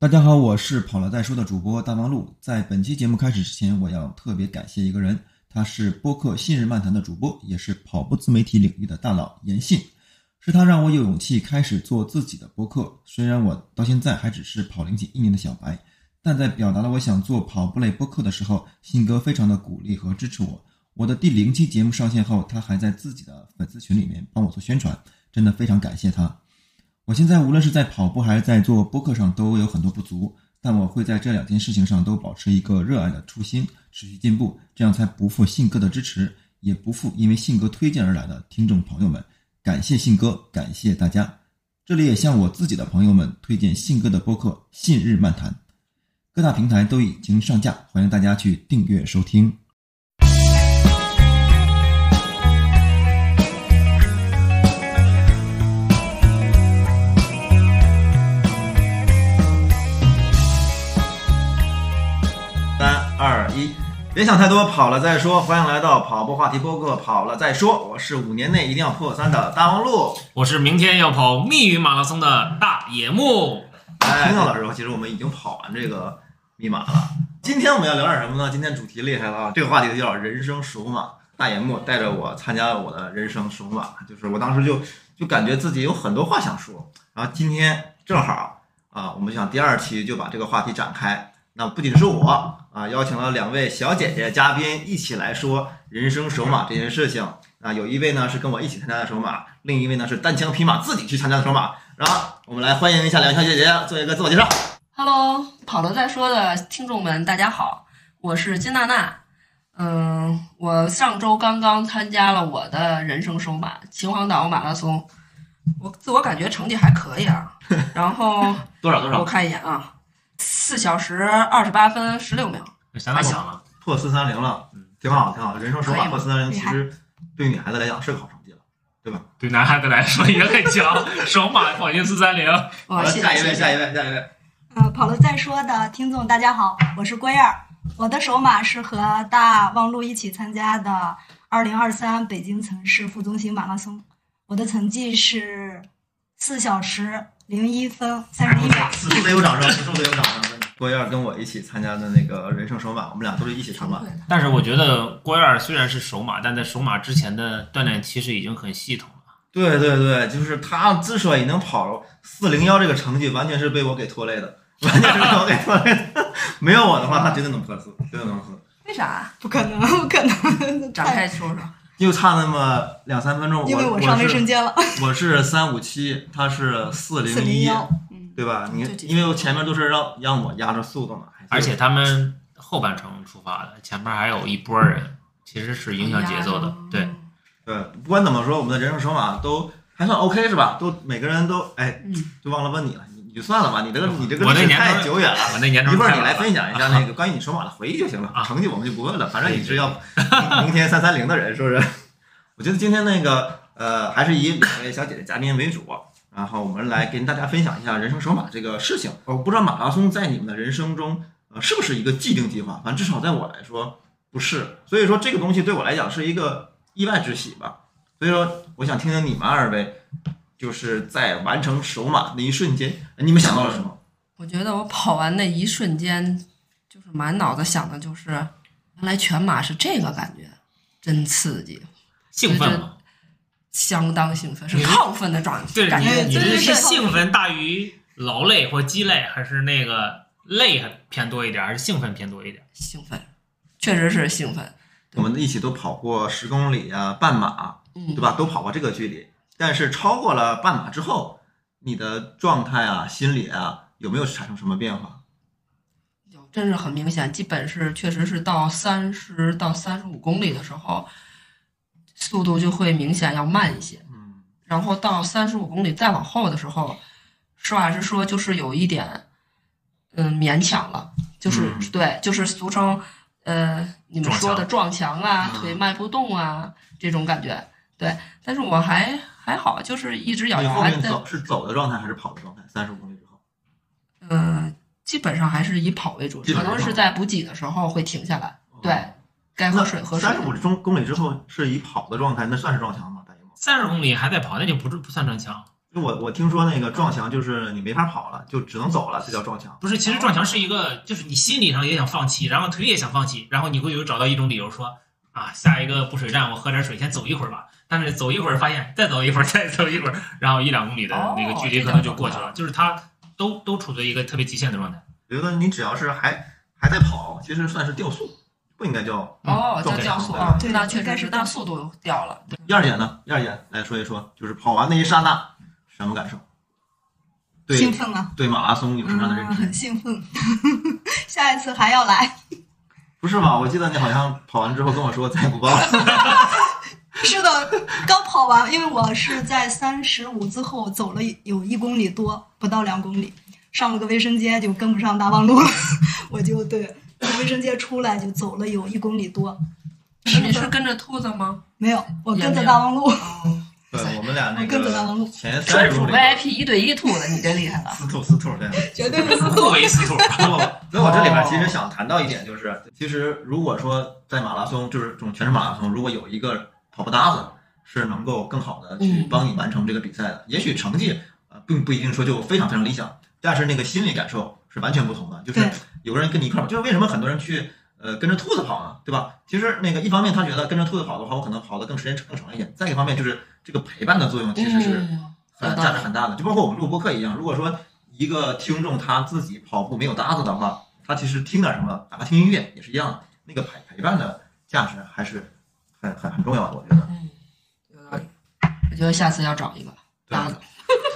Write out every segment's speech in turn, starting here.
大家好，我是跑了再说的主播大王路。在本期节目开始之前，我要特别感谢一个人，他是播客信日漫谈的主播，也是跑步自媒体领域的大佬严信。是他让我有勇气开始做自己的播客。虽然我到现在还只是跑龄仅一年的小白，但在表达了我想做跑步类播客的时候，信哥非常的鼓励和支持我。我的第零期节目上线后，他还在自己的粉丝群里面帮我做宣传，真的非常感谢他。我现在无论是在跑步还是在做播客上都有很多不足，但我会在这两件事情上都保持一个热爱的初心，持续进步，这样才不负信哥的支持，也不负因为信哥推荐而来的听众朋友们。感谢信哥，感谢大家。这里也向我自己的朋友们推荐信哥的播客《信日漫谈》，各大平台都已经上架，欢迎大家去订阅收听。别想太多，跑了再说。欢迎来到跑步话题播客《跑了再说》，我是五年内一定要破三的大王路。我是明天要跑密云马拉松的大野木。哎，听到的时候，其实我们已经跑完这个密码了。今天我们要聊点什么呢？今天主题厉害了啊！这个话题叫人生首马。大野木带着我参加了我的人生首马，就是我当时就就感觉自己有很多话想说。然后今天正好啊，我们想第二期就把这个话题展开。那不仅是我啊，邀请了两位小姐姐嘉宾一起来说人生首马这件事情。啊，有一位呢是跟我一起参加的首马，另一位呢是单枪匹马自己去参加的首马。然后我们来欢迎一下两位小姐姐，做一个自我介绍。Hello，跑了再说的听众们，大家好，我是金娜娜。嗯，我上周刚刚参加了我的人生首马秦皇岛马拉松，我自我感觉成绩还可以啊。然后多少多少？我看一眼啊，四小时二十八分十六秒。相当强了，破四三零了，嗯，挺好挺好。人生首马破四三零，其实对于女孩子来讲是个好成绩了，对吧？对男孩子来说也很强，首马跑进四三零。哇，好了，谢下一位，谢谢谢。下一位，下一位。呃，跑了再说的听众大家好，我是郭燕儿。我的首马是和大望路一起参加的二零二三北京城市副中心马拉松，我的成绩是四小时零一分三十一秒。此处得有掌声，此处得有掌声。郭燕儿跟我一起参加的那个人生首马，我们俩都是一起首马。但是我觉得郭燕儿虽然是首马，但在首马之前的锻炼其实已经很系统了。对对对，就是他之所以能跑四零幺这个成绩，完全是被我给拖累的，完全是被我给拖累的。没有我的话，他绝对能破四，绝对能破四。为啥？不可能，不可能！展开说说。就差那么两三分钟，因为我上卫生间了。我是三五七，他是四零一，401嗯，对吧？你因为我前面都是让让我压着速度嘛，而且他们后半程出发的，前面还有一波人，其实是影响节奏的。对，对，不管怎么说，我们的人生手法都还算 OK 是吧？都每个人都哎，嗯，就忘了问你了，你你就算了吧，你这个你这个我那历史年头太久远了。我那年头一会儿你来分享一下那个关于你首马的回忆就行了，啊成绩我们就不问了，反正你是要明明天三三零的人，是不是？我觉得今天那个呃，还是以两位小姐姐嘉宾为主，然后我们来跟大家分享一下人生首马这个事情。我不知道马拉松在你们的人生中呃是不是一个既定计划，反正至少在我来说不是，所以说这个东西对我来讲是一个意外之喜吧。所以说，我想听听你们二位，就是在完成首马那一瞬间，你们想到了什么？我觉得我跑完那一瞬间，就是满脑子想的就是，原来全马是这个感觉，真刺激。兴奋吗。相当兴奋，是亢奋的状态对，感觉。你这是兴奋大于劳累或鸡累，还是那个累还偏多一点，还是兴奋偏多一点？兴奋，确实是兴奋。我们一起都跑过十公里啊，半马，嗯，对吧？都跑过这个距离。但是超过了半马之后，你的状态啊、心理啊，有没有产生什么变化？有真是很明显，基本是确实是到三十到三十五公里的时候，速度就会明显要慢一些。嗯，然后到三十五公里再往后的时候，实话实说，就是有一点，嗯，勉强了，就是、嗯对，就是俗称，呃，你们说的撞墙啊，嗯腿迈不动啊，这种感觉。对，但是我还还好，就是一直咬后面走是走的状态还是跑的状态？三十五公里之后，嗯、基本上还是以跑为主，可能是在补给的时候会停下来，对，该喝水喝水三。十五中公里之后是以跑的状态，那算是撞墙吗？三十公里还在跑，那就不是不算撞墙。就我我听说那个撞墙就是你没法跑了，就只能走了，这叫撞墙。不是，其实撞墙是一个，就是你心理上也想放弃，然后腿也想放弃，然后你会有找到一种理由说啊，下一个补水站我喝点水，先走一会儿吧。但是走一会儿发现，再走一会儿，再走一会儿，然后一两公里的那个距离可能就过去了，就是它都都处在一个特别极限的状态。我觉得你只要是还还在跑，其实算是掉速，不应该叫哦，叫降速对吧，那确实是，应该是那速度掉了。燕儿姐呢？燕儿姐来说一说，就是跑完那一刹那什么感受？对兴奋啊，对马拉松有什么样的认嗯，知？很兴奋，下一次还要来。不是吧？我记得你好像跑完之后跟我说再也不报了。是的，刚跑完，因为我是在三十五之后走了有一公里多，不到两公里，上了个卫生间就跟不上大望路了，我就对从卫生间出来就走了有一公里多，你是跟着兔子吗？没有，我跟着大望路，哦，对，我们俩那我跟着大望路个前三专属十公里 VIP 一对一兔子，你真厉害了。司兔司徒对。绝对是司不徒。为司徒，所以我这里边其实想谈到一点，就是其实如果说在马拉松，就是这种全是马拉松，如果有一个跑步搭子是能够更好的去嗯帮你完成这个比赛的，也许成绩呃并不一定说就非常非常理想，但是那个心理感受是完全不同的。就是有个人跟你一块儿跑，就是为什么很多人去呃跟着兔子跑呢？对吧？其实那个一方面他觉得跟着兔子跑的话，我可能跑的更时间更长一点；再一方面就是这个陪伴的作用其实是价值很大的，就包括我们录播课一样。如果说一个听众他自己跑步没有搭子的话，他其实听点什么，哪怕听音乐也是一样的，那个陪陪伴的价值还是很很很重要的，我觉得。嗯，有道理。我觉得下次要找一个对搭子。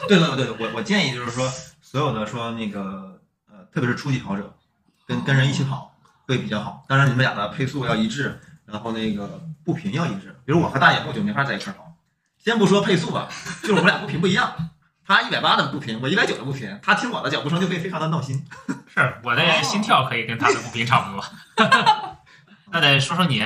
对对对，我我建议就是说，所有的说那个呃，特别是初级跑者，跟跟人一起跑会比较好。当然，你们俩的配速要一致，然后那个步频要一致。比如我和大野后就没法在一块儿跑，先不说配速吧，就是我们俩步频不一样。他一百八的步频，我一百九的步频，他听我的脚步声就会非常的闹心。是我的心跳可以跟他的步频差不多。那得说说你，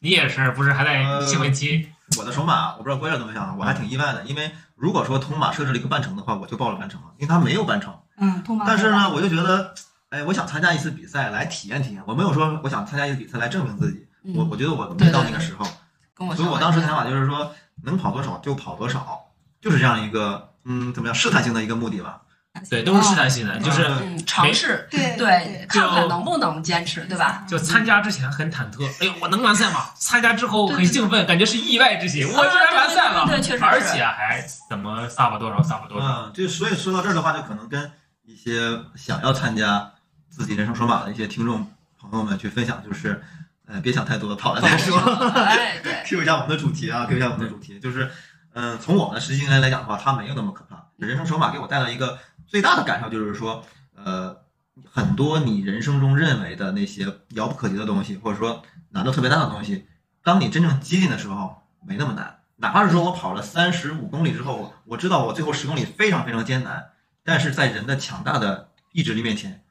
你也是不是还在兴奋期？我的首马，我不知道郭燕怎么想，我还挺意外的，因为如果说通马设置了一个半程的话，我就报了半程了，因为他没有半程。嗯，通马。但是呢，我就觉得，哎，我想参加一次比赛来体验体验，我没有说我想参加一次比赛来证明自己，我我觉得我没到那个时候，跟我所以我当时想法就是说，能跑多少就跑多少，就是这样一个，嗯，怎么样，试探性的一个目的吧。对，都是试探性的，就是嗯，尝试，对对，看看能不能坚持，对吧？就参加之前很忐忑，哎呦，我能完赛吗？参加之后很兴奋，感觉是意外之喜，我居然完赛了，对对对对确实而且还怎么撒吧多少撒吧多少。嗯，就所以说到这儿的话，就可能跟一些想要参加自己人生首马的一些听众朋友们去分享，就是，呃，别想太多，跑了再说。哎，对，Q 一下我们的主题啊，Q 一下我们的主题，就是，嗯、从我们的实际经验来讲的话，它没有那么可怕。人生首马给我带来一个最大的感受，就是说，呃，很多你人生中认为的那些遥不可及的东西，或者说难度特别大的东西，当你真正接近的时候，没那么难。哪怕是说我跑了三十五公里之后，我知道我最后十公里非常非常艰难，但是在人的强大的意志力面前，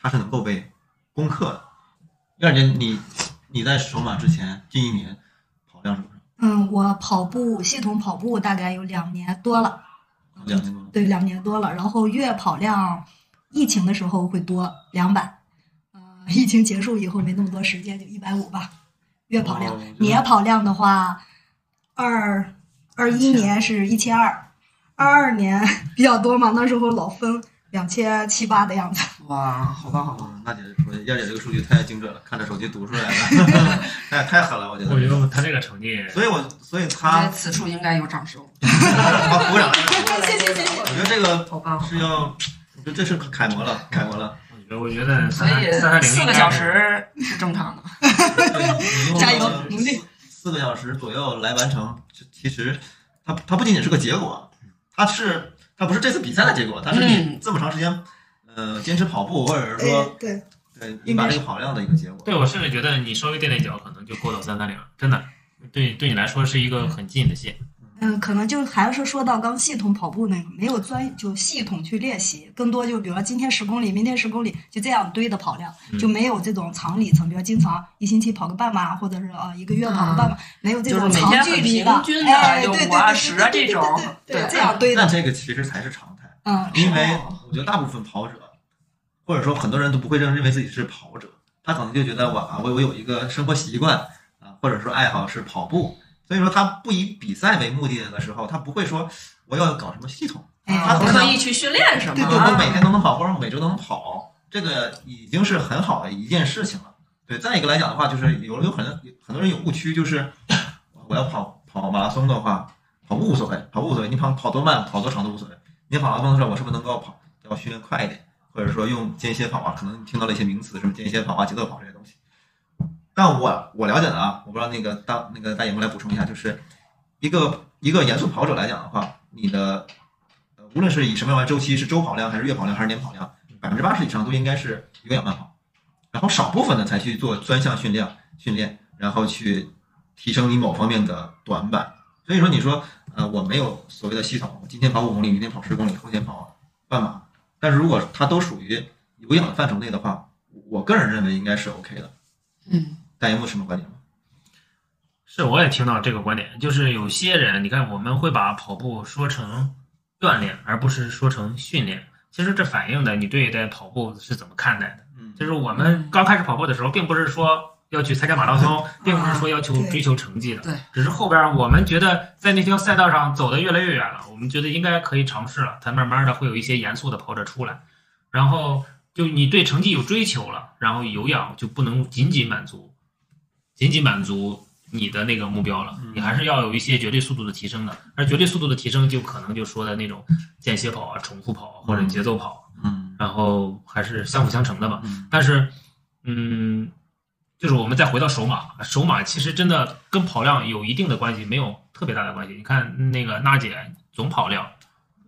它是能够被攻克的。第二年，你你在首马之前近一年跑量是多少？嗯，我跑步系统跑步大概有两年多了，两年多了。对，两年多了。然后月跑量，疫情的时候会多两百，呃，疫情结束以后没那么多时间，就一百五吧，月跑量。哦年跑量的话，二二一年是一千二，二二年 比较多嘛，那时候老分两千七八的样子。哇，好棒好棒！嗯，娜姐说，燕姐这个数据太精准了，看着手机读出来了，太太狠了，我觉得。我觉得他这个成绩，所以我，所以他此处应该有掌声。好鼓掌。谢谢谢谢。我觉得这个好棒！是要，我觉得这是楷模了，楷模了。我觉得我觉得所以三三零四个小时是正常的。加油努力四个小时左右来完成，其实它它不仅仅是个结果，它是它不是这次比赛的结果，它是你嗯这么长时间，呃，坚持跑步，或者是哎说，对，对你把这个跑量的一个结果。对我甚至觉得你稍微垫垫脚，可能就过到三三零，真的，对对你来说是一个很近的线。嗯，可能就还是说到刚系统跑步那个，没有专就系统去练习，更多就比如说今天十公里，明天十公里，就这样堆的跑量，嗯就没有这种长里程，比如经常一星期跑个半马，或者是啊一个月跑个半马，没有这种长就是每天距离很平均的哎，对对5啊对10啊对对这种对这样堆的，但这个其实才是常态，嗯，因为哦我觉得大部分跑者，或者说很多人都不会认认为自己是跑者，他可能就觉得我啊，我我有一个生活习惯啊，或者说爱好是跑步，所以说他不以比赛为目的的时候，他不会说我要搞什么系统，哎他刻意去训练什么？对对，我每天都能跑，或者每周都能跑，这个已经是很好的一件事情了。对，再一个来讲的话，就是有有很多很多人有误区，就是我要跑跑马拉松的话，跑步无所谓，跑步无所谓，你跑跑多慢，跑多长都无所谓。你跑马拉松的时候，我是不是能够跑，要训练快一点，或者说用间歇跑啊？可能听到了一些名词，什么间歇跑啊、节奏跑。但我我了解的啊，我不知道那个大那个大野木来补充一下，就是一个一个严肃跑者来讲的话，你的呃无论是以什么样的周期，是周跑量还是月跑量还是年跑量，百分之八十以上都应该是有氧慢跑，然后少部分的才去做专项训练训练，然后去提升你某方面的短板。所以说，你说呃我没有所谓的系统，今天跑五公里，明天跑十公里，后天跑半马，但是如果它都属于有氧的范畴内的话，我个人认为应该是 OK 的。嗯，大爷木什么观点吗？是，我也听到这个观点，就是有些人，你看我们会把跑步说成锻炼，而不是说成训练。其实这反映的你对待跑步是怎么看待的。嗯就是我们刚开始跑步的时候，并不是说要去参加马拉松，并不是说要求追求成绩的，对，只是后边我们觉得在那条赛道上走得越来越远了，我们觉得应该可以尝试了，才慢慢的会有一些严肃的跑者出来，然后就你对成绩有追求了，然后有氧就不能仅仅满足，仅仅满足你的那个目标了，你还是要有一些绝对速度的提升的，而绝对速度的提升就可能就说的那种间歇跑啊、重复跑啊或者节奏跑。嗯然后还是相辅相成的嘛。嗯但是，嗯，就是我们再回到首马，首马其实真的跟跑量有一定的关系，没有特别大的关系。你看那个娜姐总跑量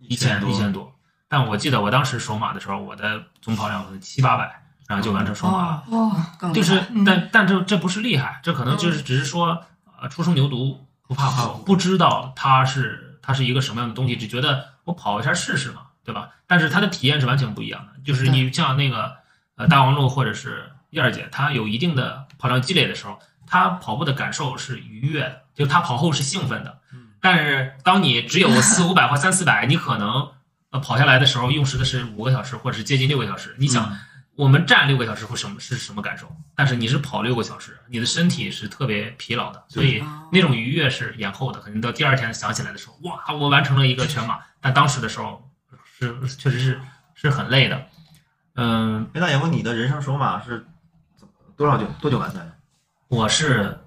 一千一千多，但我记得我当时首马的时候，我的总跑量是七八百，然后就完成双马了。就是厉害，但但这这不是厉害，这可能就是只是说，呃，初生牛犊不怕虎，不知道它是它是一个什么样的东西，只觉得我跑一下试试嘛，对吧？但是它的体验是完全不一样的，就是你像那个呃大王路或者是燕儿姐，她有一定的跑量积累的时候，她跑步的感受是愉悦的，就她跑后是兴奋的。但是当你只有四五百或三四百，你可能呃跑下来的时候用时的是五个小时或者是接近六个小时，你想。我们站六个小时会什么是什么感受？但是你是跑六个小时，你的身体是特别疲劳的，所以那种愉悦是延后的。可能到第二天想起来的时候，哇，我完成了一个全马，但当时的时候是确实是是很累的。嗯，哎，大爷问你的人生首马是多少久多久完赛的？我是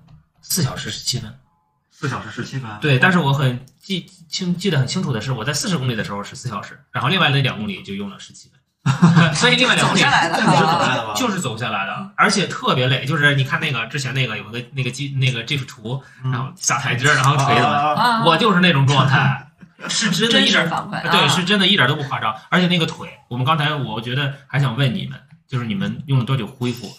四小时十七分，四小时十七分。对，但是我很记清记得很清楚的是，我在四十公里的时候是四小时，然后另外那两公里就用了十七分。所以另外两走下来的这个是走下来的？就是走下来的，而且特别累。就是你看那个之前那个有个那个机那个 GIF 图，然后下台阶，然后腿怎么，啊啊，我就是那种状态，是真的一点反馈，对，啊是真的一点都不夸张。而且那个腿，我们刚才我觉得还想问你们，就是你们用了多久恢复？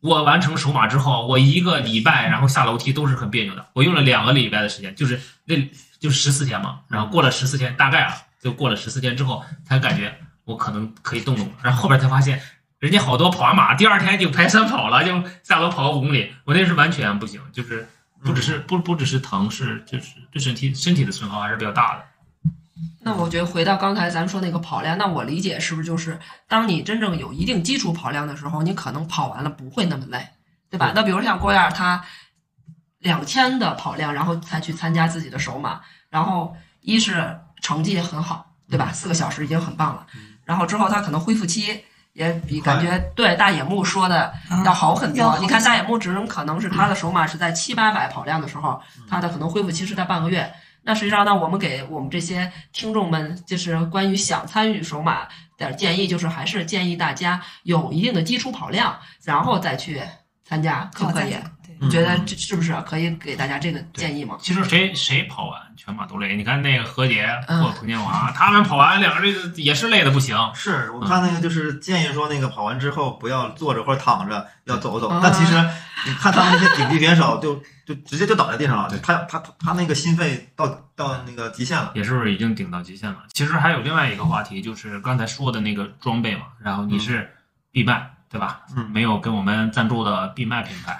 我完成手马之后，我一个礼拜，然后下楼梯都是很别扭的。我用了两个礼拜的时间，就是那就是十四天嘛。然后过了十四天，大概啊，就过了十四天之后，才感觉我可能可以动动了。然后后边才发现，人家好多跑完马，第二天就排山跑了，就下楼跑个五公里。我那是完全不行，就是不只是不不只是疼，是就是对身体身体的损耗还是比较大的。那我觉得回到刚才咱们说那个跑量，那我理解是不是就是当你真正有一定基础跑量的时候，你可能跑完了不会那么累，对吧？那比如像郭燕儿她两千的跑量，然后才去参加自己的首马，然后一是成绩很好，对吧？四个小时已经很棒了，然后之后他可能恢复期。也比感觉对大野木说的要好很多。你看大野木只能可能是他的首马是在七八百跑量的时候，他的可能恢复期是在半个月。那实际上呢，我们给我们这些听众们，就是关于想参与首马的建议，就是还是建议大家有一定的基础跑量，然后再去参加，可不可以？对，你觉得这是不是可以给大家这个建议吗？其实谁谁跑完全马都累，你看那个何洁嗯或彭建华，他们跑完两个人也是累的不行。是我看那个就是建议说那个跑完之后不要坐着或者躺着，要走走啊。但其实你看他们那些顶级选手就就直接就倒在地上了，他他他他那个心肺到到那个极限了。也是不是已经顶到极限了。其实还有另外一个话题，就是刚才说的那个装备嘛，然后你是闭麦。对吧？嗯没有跟我们赞助的闭麦品牌。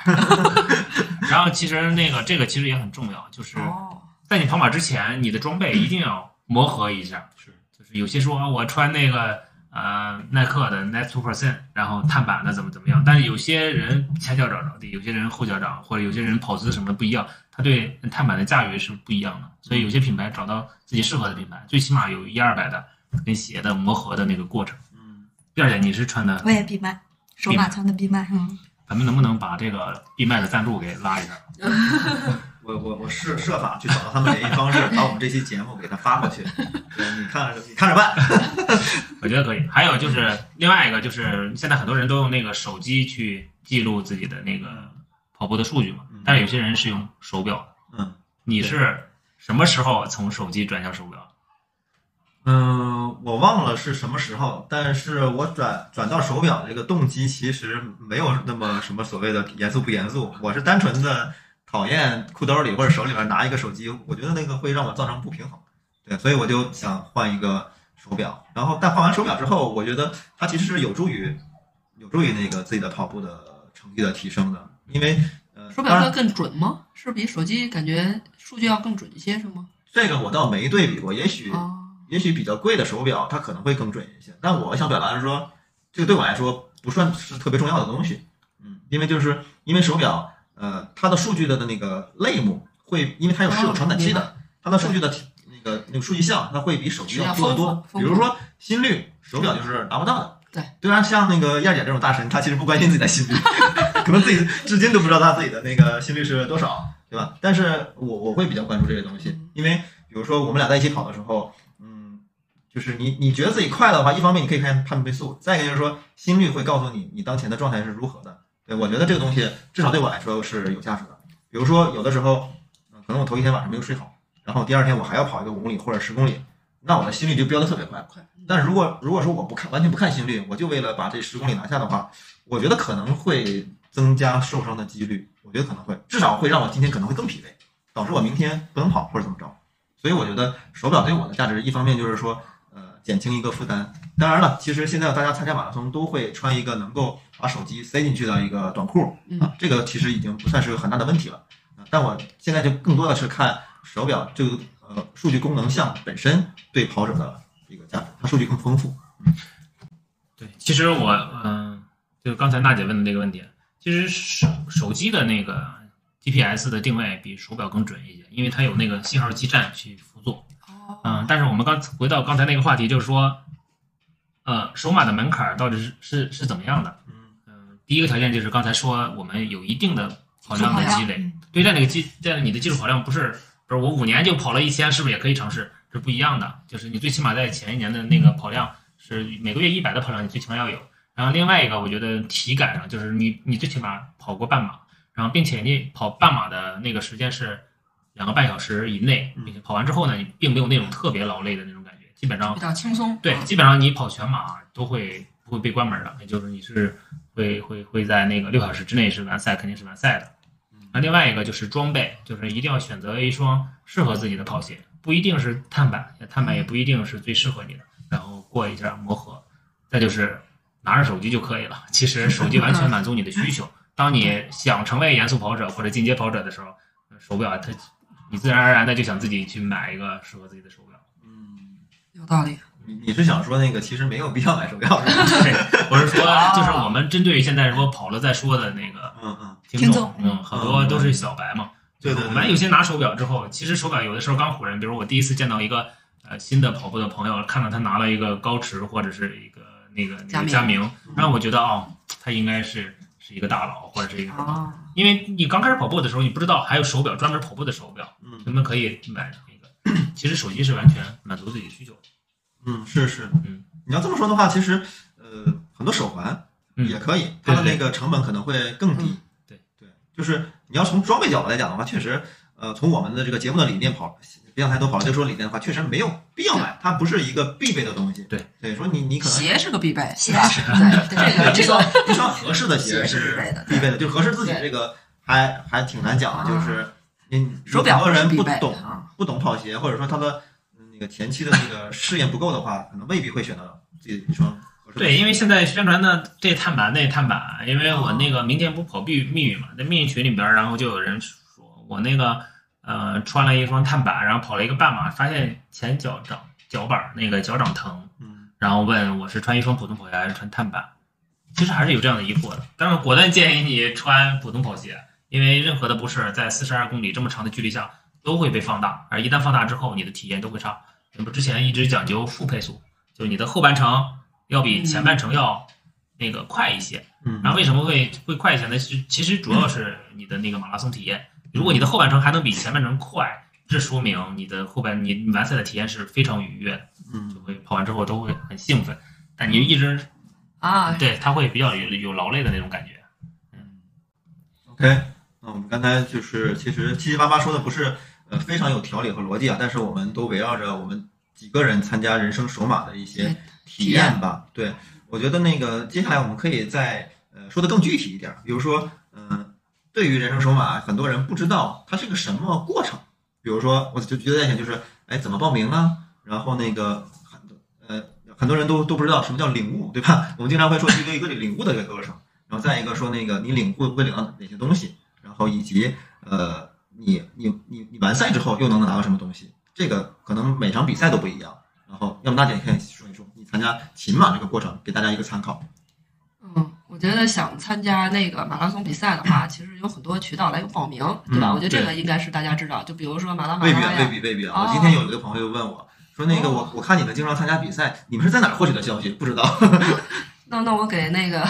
然后其实那个这个其实也很重要，就是哦，在你跑马之前，你的装备一定要磨合一下。是，就是有些说啊我穿那个呃耐克的 Net Two Percent，然后碳板的怎么怎么样。但是有些人前脚掌着地，有些人后脚掌，或者有些人跑姿什么的不一样，他对碳板的驾驭是不一样的。所以有些品牌找到自己适合的品牌，最起码有一二百的跟鞋的磨合的那个过程。嗯，第二点，你是穿的我也闭麦，手马枪的闭麦，嗯，咱们能不能把这个闭麦的赞助给拉一下？我我我设设法去找到他们联系方式，把我们这期节目给他发过去。你看着你看着办。我觉得可以。还有就是另外一个，就是现在很多人都用那个手机去记录自己的那个跑步的数据嘛嗯，但是有些人是用手表的。嗯，你是什么时候从手机转向手表？嗯，我忘了是什么时候，但是我转转到手表这个动机其实没有那么什么所谓的严肃不严肃，我是单纯的讨厌裤兜里或者手里边拿一个手机，我觉得那个会让我造成不平衡，对，所以我就想换一个手表。然后，但换完手表之后，我觉得它其实是有助于有助于那个自己的跑步的成绩的提升的，因为呃，手表会更准吗？是比手机感觉数据要更准一些，是吗？这个我倒没对比过，也许哦，也许比较贵的手表，它可能会更准一些。但我想表达的是说，这个对我来说不算是特别重要的东西。嗯，因为就是因为手表，呃，它的数据的那个类目会，因为它有是有传感器的，它的数据的那个那个数据项，它会比手机要多得多。比如说心率，手表就是达不到的。对，对啊，像那个燕姐这种大神，她其实不关心自己的心率，可能自己至今都不知道她自己的那个心率是多少，对吧？但是我我会比较关注这些东西，因为比如说我们俩在一起跑的时候，嗯，就是你你觉得自己快的话，一方面你可以看判倍速，再一个就是说心率会告诉你你当前的状态是如何的。对我觉得这个东西至少对我来说是有价值的。比如说有的时候，呃可能我头一天晚上没有睡好，然后第二天我还要跑一个五公里或者十公里，那我的心率就飙得特别快。快，但是如果如果说我不看完全不看心率，我就为了把这十公里拿下的话，我觉得可能会增加受伤的几率。我觉得可能会，至少会让我今天可能会更疲惫，导致我明天不能跑或者怎么着。所以我觉得手表对我的价值，一方面就是说，呃，减轻一个负担。当然了，其实现在大家参加马拉松都会穿一个能够把手机塞进去的一个短裤嗯啊，这个其实已经不算是很大的问题了。啊但我现在就更多的是看手表这个呃数据功能项本身对跑者的这个价值，它数据更丰富。对，其实我嗯、就刚才娜姐问的这个问题，其实手手机的那个 GPS 的定位比手表更准一些，因为它有那个信号基站去辅佐。哦，嗯，但是我们刚回到刚才那个话题，就是说，呃，首马的门槛儿到底是是是怎么样的？嗯嗯，第一个条件就是刚才说我们有一定的跑量的积累，嗯对战这个基，这样你的基础跑量不是不是我五年就跑了一千，是不是也可以尝试？是不一样的，就是你最起码在前一年的那个跑量是每个月一百的跑量，你最起码要有。然后另外一个，我觉得体感上就是你你最起码跑过半马，然后并且你跑半马的那个时间是两个半小时以内，并且跑完之后呢，你并没有那种特别劳累的那种感觉，基本上比较轻松。对，基本上你跑全马都会不会被关门的，也就是你是会会会在那个六小时之内是完赛，肯定是完赛的。那另外一个就是装备，就是一定要选择一双适合自己的跑鞋，不一定是碳板，碳板也不一定是最适合你的，然后过一下磨合。再就是拿着手机就可以了，其实手机完全满足你的需求。当你想成为严肃跑者或者进阶跑者的时候，手表它你自然而然的就想自己去买一个适合自己的手表。嗯，有道理。你你是想说那个其实没有必要买手表是吧？对，我是说，就是我们针对现在说跑了再说的那个嗯嗯，听众，嗯，很多都是小白嘛。对对对我们有些拿手表之后，其实手表有的时候刚唬人。比如我第一次见到一个呃新的跑步的朋友，看到他拿了一个高驰或者是一个那个佳明，让我觉得哦，他应该是是一个大佬或者是一个什么。哦，因为你刚开始跑步的时候，你不知道还有手表专门跑步的手表，嗯你们可以买那个。其实手机是完全满足自己的需求的。嗯，是是，嗯，你要这么说的话，其实呃很多手环嗯也可以，它的那个成本可能会更低。嗯对对，就是你要从装备角度来讲的话，确实，呃，从我们的这个节目的理念跑，别想太多跑了就说里面的话，确实没有必要买，它不是一个必备的东西。对所以，说你你可能鞋是个必备，鞋是必备对这个这一双个一双合适的鞋鞋是必备的必备的，就合适自己这个还还挺难讲的，就是你手表很多人不懂啊不懂跑鞋，或者说他的嗯那个前期的那个试验不够的话，可能未必会选择自己一双合适对，因为现在宣传的这碳板那碳板，因为我那个明天不跑密密语嘛，在密语群里边儿，然后就有人说我那个呃穿了一双碳板，然后跑了一个半马，发现前脚掌脚板儿那个脚掌疼，嗯然后问我是穿一双普通跑鞋还是穿碳板，其实还是有这样的疑惑的。但是果断建议你穿普通跑鞋，因为任何的不适在四十二公里这么长的距离下都会被放大，而一旦放大之后，你的体验都会差。那么之前一直讲究负配速，就是你的后半程要比前半程要那个快一些。嗯然后为什么会会快一些呢？其其实主要是你的那个马拉松体验。如果你的后半程还能比前半程快，这说明你的后半你你完赛的体验是非常愉悦的，嗯就会跑完之后都会很兴奋。但你一直啊，对他会比较有有劳累的那种感觉。嗯 OK，那我们刚才就是其实七七八八说的不是呃非常有条理和逻辑啊，但是我们都围绕着我们几个人参加人生首马的一些体验吧。对，我觉得那个接下来我们可以再呃说的更具体一点，比如说嗯、呃对于人生手马，很多人不知道它是个什么过程。比如说，我就觉得在想就是，哎，怎么报名啊？然后那个很多呃很多人都都不知道什么叫领悟，对吧？我们经常会说一个一个领悟的一个过程。然后再一个说那个你领会会领到哪些东西，然后以及呃你你你你完赛之后又能拿到什么东西，这个可能每场比赛都不一样。然后要么大姐你可以说一说你参加秦马这个过程，给大家一个参考。嗯，我觉得想参加那个马拉松比赛的话，其实有很多渠道来报名，对吧？嗯我觉得这个应该是大家知道，就比如说马拉松未必啊，未必未必啊！哦我今天有一个朋友问我说那个我我看你们经常参加比赛，你们是在哪儿获取的消息？不知道。那那我给那个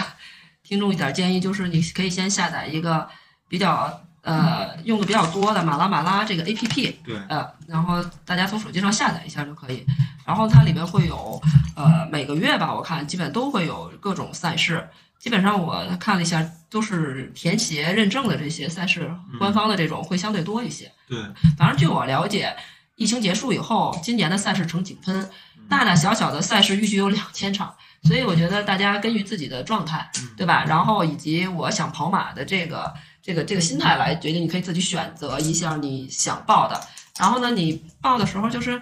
听众一点建议，就是你可以先下载一个比较呃用的比较多的马拉马拉这个 APP，对，呃，然后大家从手机上下载一下就可以。然后它里面会有呃每个月吧，我看基本都会有各种赛事。基本上我看了一下，都是田协认证的这些赛事，官方的这种会相对多一些。对，反正据我了解，疫情结束以后，今年的赛事呈井喷，大大小小的赛事预计有两千场。所以我觉得大家根据自己的状态，对吧？然后以及我想跑马的这个这个这个心态来决定，你可以自己选择一下你想报的。然后呢，你报的时候就是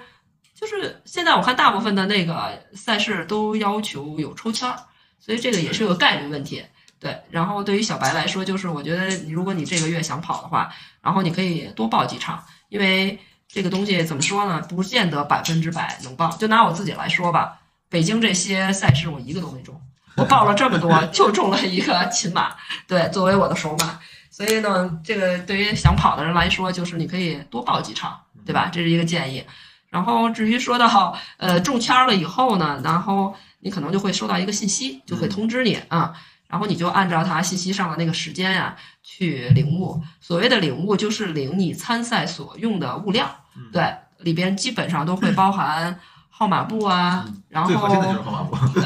就是现在我看大部分的那个赛事都要求有抽签儿，所以这个也是个概率问题。对，然后对于小白来说，就是我觉得你如果你这个月想跑的话，然后你可以多报几场，因为这个东西怎么说呢，不见得百分之百能报。就拿我自己来说吧，北京这些赛事我一个都没中，我报了这么多，就中了一个 秦马，对，作为我的首马。所以呢，这个对于想跑的人来说，就是你可以多报几场，对吧？这是一个建议。然后至于说到呃中签儿了以后呢，然后你可能就会收到一个信息，就会通知你啊，然后你就按照他信息上的那个时间呀、去领物。所谓的领物就是领你参赛所用的物料，对，里边基本上都会包含号码布啊，然最核心的就是后号码布，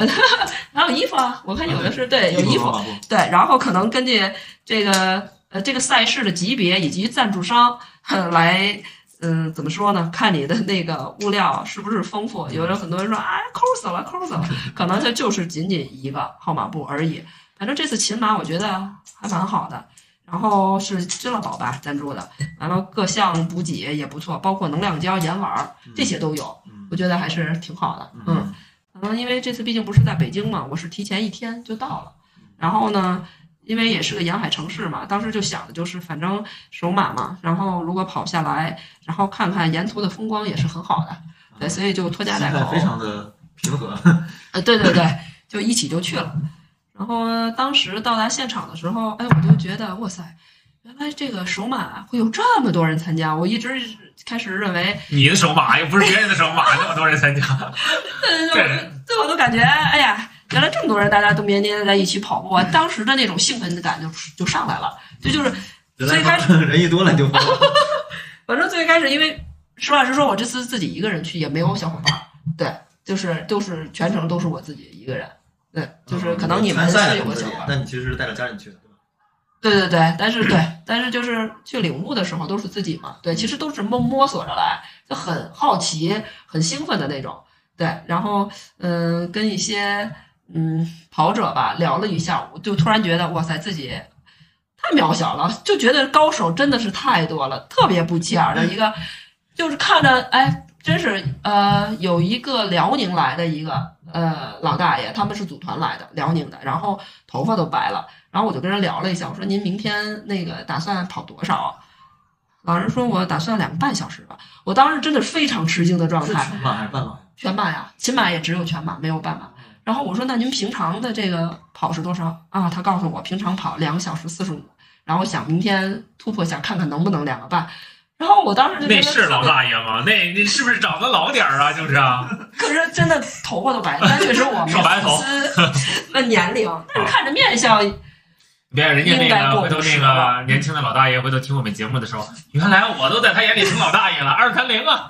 还有衣服啊，我看有的是对有衣服对，然后可能根据这个呃这个赛事的级别以及赞助商 来，嗯、怎么说呢？看你的那个物料是不是丰富。有的很多人说，哎，抠死了，抠死了，可能它就是仅仅一个号码布而已。反正这次秦马我觉得还蛮好的，然后是知乐宝吧赞助的，完了各项补给也不错，包括能量胶、盐丸儿这些都有，我觉得还是挺好的。嗯，可能因为这次毕竟不是在北京嘛，我是提前一天就到了。然后呢，因为也是个沿海城市嘛，当时就想的就是，反正首马嘛，然后如果跑下来，然后看看沿途的风光也是很好的，对，所以就拖家带口，非常的平和。呃，对对对，就一起就去了。然后当时到达现场的时候，哎，我就觉得哇塞，原来这个首马会有这么多人参加。我一直开始认为，你的首马又不是别人的手马，那么多人参加，对对对我都感觉，哎呀，原来这么多人，大家都黏黏的在一起跑步，我当时的那种兴奋的感就就上来了，这就是最开始人一多了你就。反正最开始，因为实话实说，我这次自己一个人去，也没有小伙伴儿，对，就是都是全程都是我自己一个人，对，就是可能你们是有个小伙伴儿，但你其实是带着家人去的，对？对对对，但是对，但是就是去领悟的时候都是自己嘛，对，其实都是摸摸索着来，就很好奇、很兴奋的那种，对，然后嗯，跟一些嗯跑者吧聊了一下我，就突然觉得哇塞，自己太渺小了，就觉得高手真的是太多了，特别不起眼儿的一个，就是看着哎，真是呃，有一个辽宁来的一个呃老大爷，他们是组团来的，辽宁的，然后头发都白了。然后我就跟人聊了一下，我说您明天那个打算跑多少啊？老人说我打算两个半小时吧，我当时真的非常吃惊的状态。全马还是半马？全马呀，起码也只有全马，没有半马。然后我说那您平常的这个跑是多少啊？他告诉我平常跑两个小时四十五，然后想明天突破，一下看看能不能两个半。然后我当时就那是老大爷吗？那那是不是长得老点儿啊？就是啊，可是真的头发都白了，但确实我们 少白头粉丝的年龄，但是看着面相，别人家那个回头那个年轻的老大爷回头听我们节目的时候，原来我都在他眼里成老大爷了，二三零啊，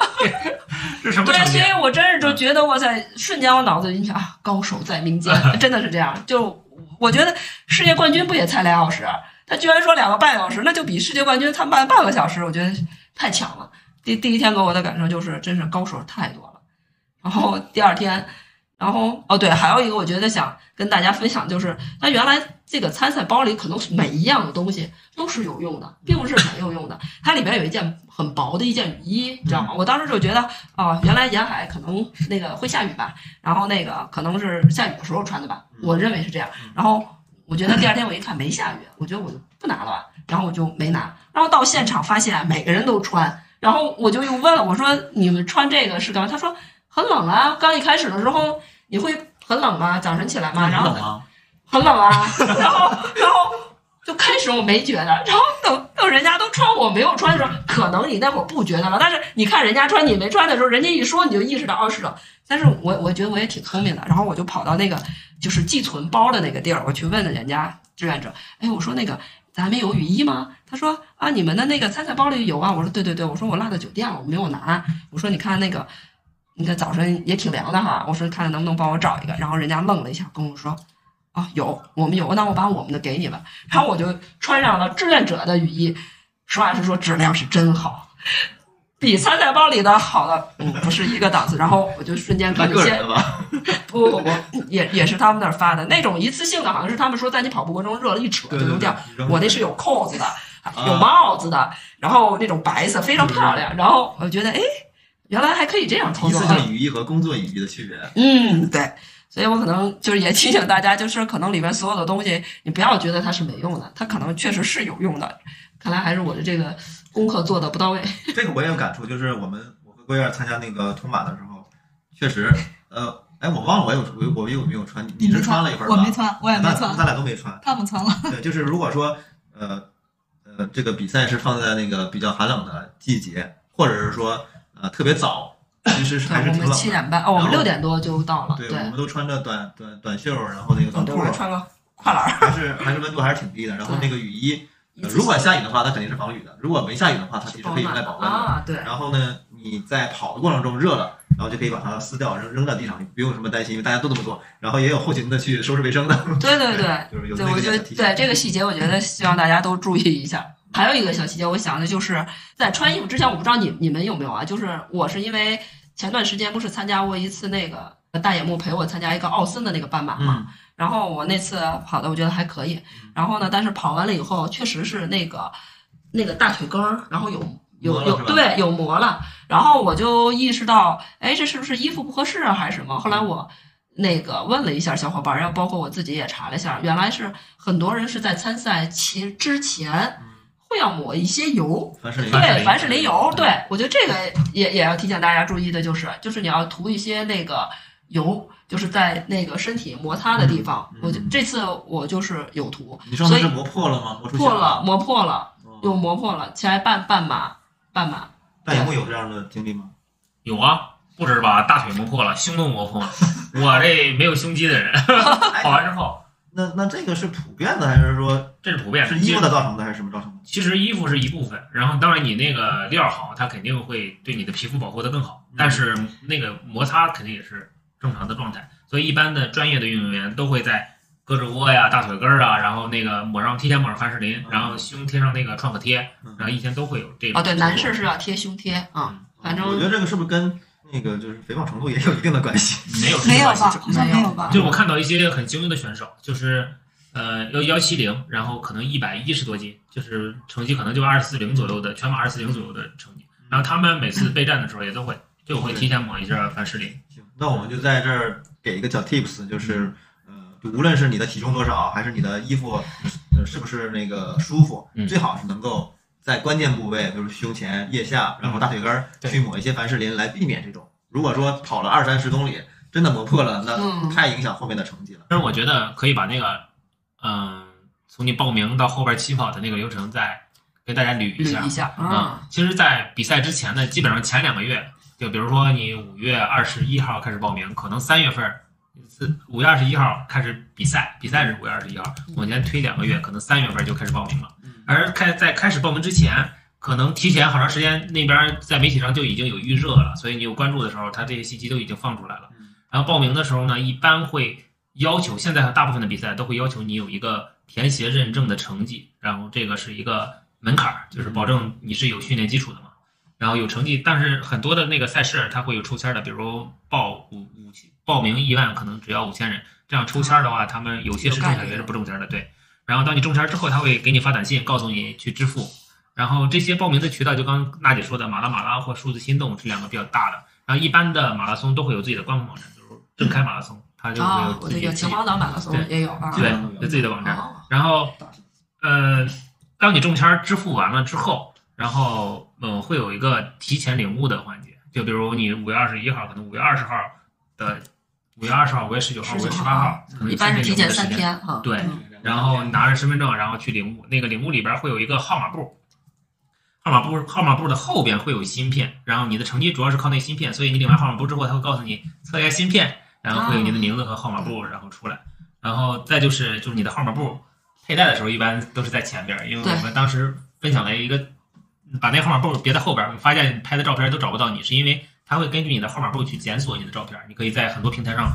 这什么对，所以？我真是就觉得哇塞瞬间我脑子里想啊，高手在民间，真的是这样。就我觉得世界冠军不也才俩小时，他居然说两个半小时，那就比世界冠军他慢半个小时，我觉得太强了。第第一天给我的感受就是，真是高手太多了。然后第二天，然后哦对，还有一个我觉得想跟大家分享就是，他原来这个参赛包里可能每一样的东西都是有用的，并不是没有用的。它里面有一件很薄的一件雨衣，你知道吗？我当时就觉得，哦，原来沿海可能那个会下雨吧，然后那个可能是下雨的时候穿的吧，我认为是这样。然后我觉得第二天我一看没下雨，我觉得我就不拿了吧，然后我就没拿。然后到现场发现每个人都穿，然后我就又问了，我说你们穿这个是干嘛？他说很冷啊，刚一开始的时候你会很冷吗？早晨起来吗？然后？很冷啊，然后然后就开始我没觉得，然后等等人家都穿我没有穿的时候，可能你那会儿不觉得了，但是你看人家穿你没穿的时候，人家一说你就意识到哦是冷。但是我我觉得我也挺聪明的，然后我就跑到那个就是寄存包的那个地儿，我去问了人家志愿者，哎，我说那个咱们有雨衣吗？他说啊，你们的那个参赛包里有啊。我说对对对，我说我落在酒店了，我没有拿。我说你看那个，你看早晨也挺凉的哈。我说看能不能帮我找一个。然后人家愣了一下，跟我说啊有，我们有，那我把我们的给你吧。然后我就穿上了志愿者的雨衣，实话实说，质量是真好。比参赛包里的好的，嗯，不是一个档次。然后我就瞬间感觉？不不不，也也是他们那儿发的那种一次性的，好像是他们说在你跑步过程中热了一扯就能掉。我那是有扣子的，有帽子的，然后那种白色非常漂亮。然后我觉得，哎，原来还可以这样操一！次性雨衣和工作雨衣的区别。嗯，对。所以我可能就是也提醒大家，就是可能里面所有的东西，你不要觉得它是没用的，它可能确实是有用的。看来还是我的这个功课做的不到位。这个我也有感触，就是我们我和郭燕参加那个通马的时候，确实，呃，哎，我忘了我有我我有没有穿，你是穿了一会儿吧？我没穿，我也没穿，咱俩都没穿。他们穿了。对，就是如果说，呃呃，这个比赛是放在那个比较寒冷的季节，或者是说呃特别早，其实是，我们还是挺冷的。七点半，哦，我们六点多就到了。对，对我，们都穿着短短短袖，然后那个短对，裤我，穿个跨栏儿。还是还是温度还是挺低的。然后那个雨衣，呃如果下雨的话，它肯定是防雨的；如果没下雨的话，它其实可以用来保温的。啊，对。然后呢，你在跑的过程中热了，然后就可以把它撕掉，扔扔在地上，你不用什么担心，因为大家都这么做。然后也有后勤的去收拾卫生的，对对对，就是有对，那我觉得个。对这个细节，我觉得希望大家都注意一下。还有一个小细节，我想的就是在穿衣服之前，我不知道你你们有没有啊？就是我是因为前段时间不是参加过一次那个大野木陪我参加一个奥森的那个半马嘛，嗯，然后我那次跑的我觉得还可以，然后呢，但是跑完了以后确实是那个那个大腿根儿，然后有有有对有磨了，然后我就意识到，哎，这是不是衣服不合适啊，还是什么？后来我那个问了一下小伙伴儿，然后包括我自己也查了一下，原来是很多人是在参赛前之前会要抹一些油，凡士林，对，凡士林油，对我觉得这个也也要提醒大家注意的，就是就是你要涂一些那个油，就是在那个身体摩擦的地方。嗯我就这次我就是有涂，你上次是磨破了吗？磨出破了，磨破了，哦又磨破了，才半半马，半马。大野木有这样的经历吗？有啊，不止把大腿磨破了，胸都磨破了。我这没有胸肌的人，跑完之后，那那这个是普遍的，还是说这是普遍是衣服的造成的，还是什么造成的？其实衣服是一部分，然后当然你那个料儿好，它肯定会对你的皮肤保护的更好，嗯但是那个摩擦肯定也是正常的状态，所以一般的专业的运动员都会在胳肢窝呀、大腿根儿啊，然后那个抹上提前抹上凡士林，嗯然后胸贴上那个创可贴，嗯然后一天都会有这种。哦，对，男士是要贴胸贴啊，嗯反正我觉得这个是不是跟那个就是肥胖程度也有一定的关系？没有没有吧？没有吧？就我看到一些很精英的选手，就是呃幺幺七零，然后可能一百一十多斤，就是成绩可能就二四零左右的全马二四零左右的成绩。然后他们每次备战的时候也都会就会提前抹一下凡士林。行，那我们就在这儿给一个小 tips，就是呃，无论是你的体重多少，还是你的衣服呃是不是那个舒服，嗯最好是能够在关键部位，比如胸前、腋下，然后大腿根儿对去抹一些凡士林，来避免这种。如果说跑了二三十公里，真的磨破了，那嗯太影响后面的成绩了。但是我觉得可以把那个，嗯、从你报名到后边起跑的那个流程再给大家捋一下捋一。下啊、啊，其实，在比赛之前呢，基本上前两个月，就比如说你五月二十一号开始报名，可能三月份儿，是五月二十一号开始比赛，比赛是五月二十一号，往前推两个月，可能三月份就开始报名了。而开在开始报名之前，可能提前好长时间，那边在媒体上就已经有预热了，所以你有关注的时候，他这些信息都已经放出来了。然后报名的时候呢，一般会要求，现在大部分的比赛都会要求你有一个田协认证的成绩，然后这个是一个门槛儿，就是保证你是有训练基础的嘛。然后有成绩，但是很多的那个赛事它会有抽签的，比如报五五报名一万可能只要五千人，这样抽签的话，他们有些是中签，有些是不中签的，对。然后当你中签之后，他会给你发短信，告诉你去支付。然后这些报名的渠道，就刚刚娜姐说的，马拉马拉或数字心动这两个比较大的。然后一般的马拉松都会有自己的官方网站，比如正开马拉松，它就会啊有，秦皇岛马拉松也有啊，对有有自己的网站。哦然后呃，当你中签儿支付完了之后，然后呃会有一个提前领悟的环节，就比如你五月二十一号，可能五月二十号的五月二十号、五月十九号、五月十八号，可能一般是提前三三天。哈，对嗯然后拿着身份证，然后去领物。那个领物里边会有一个号码布，号码布号码布的后边会有芯片，然后你的成绩主要是靠那芯片，所以你领完号码布之后，他会告诉你测一下芯片，然后会有你的名字和号码布，然后出来。然后再就是就是你的号码布佩戴的时候，一般都是在前边，因为我们当时分享了一个把那个号码布别在后边，发现拍的照片都找不到你，是因为它会根据你的号码布去检索你的照片，你可以在很多平台上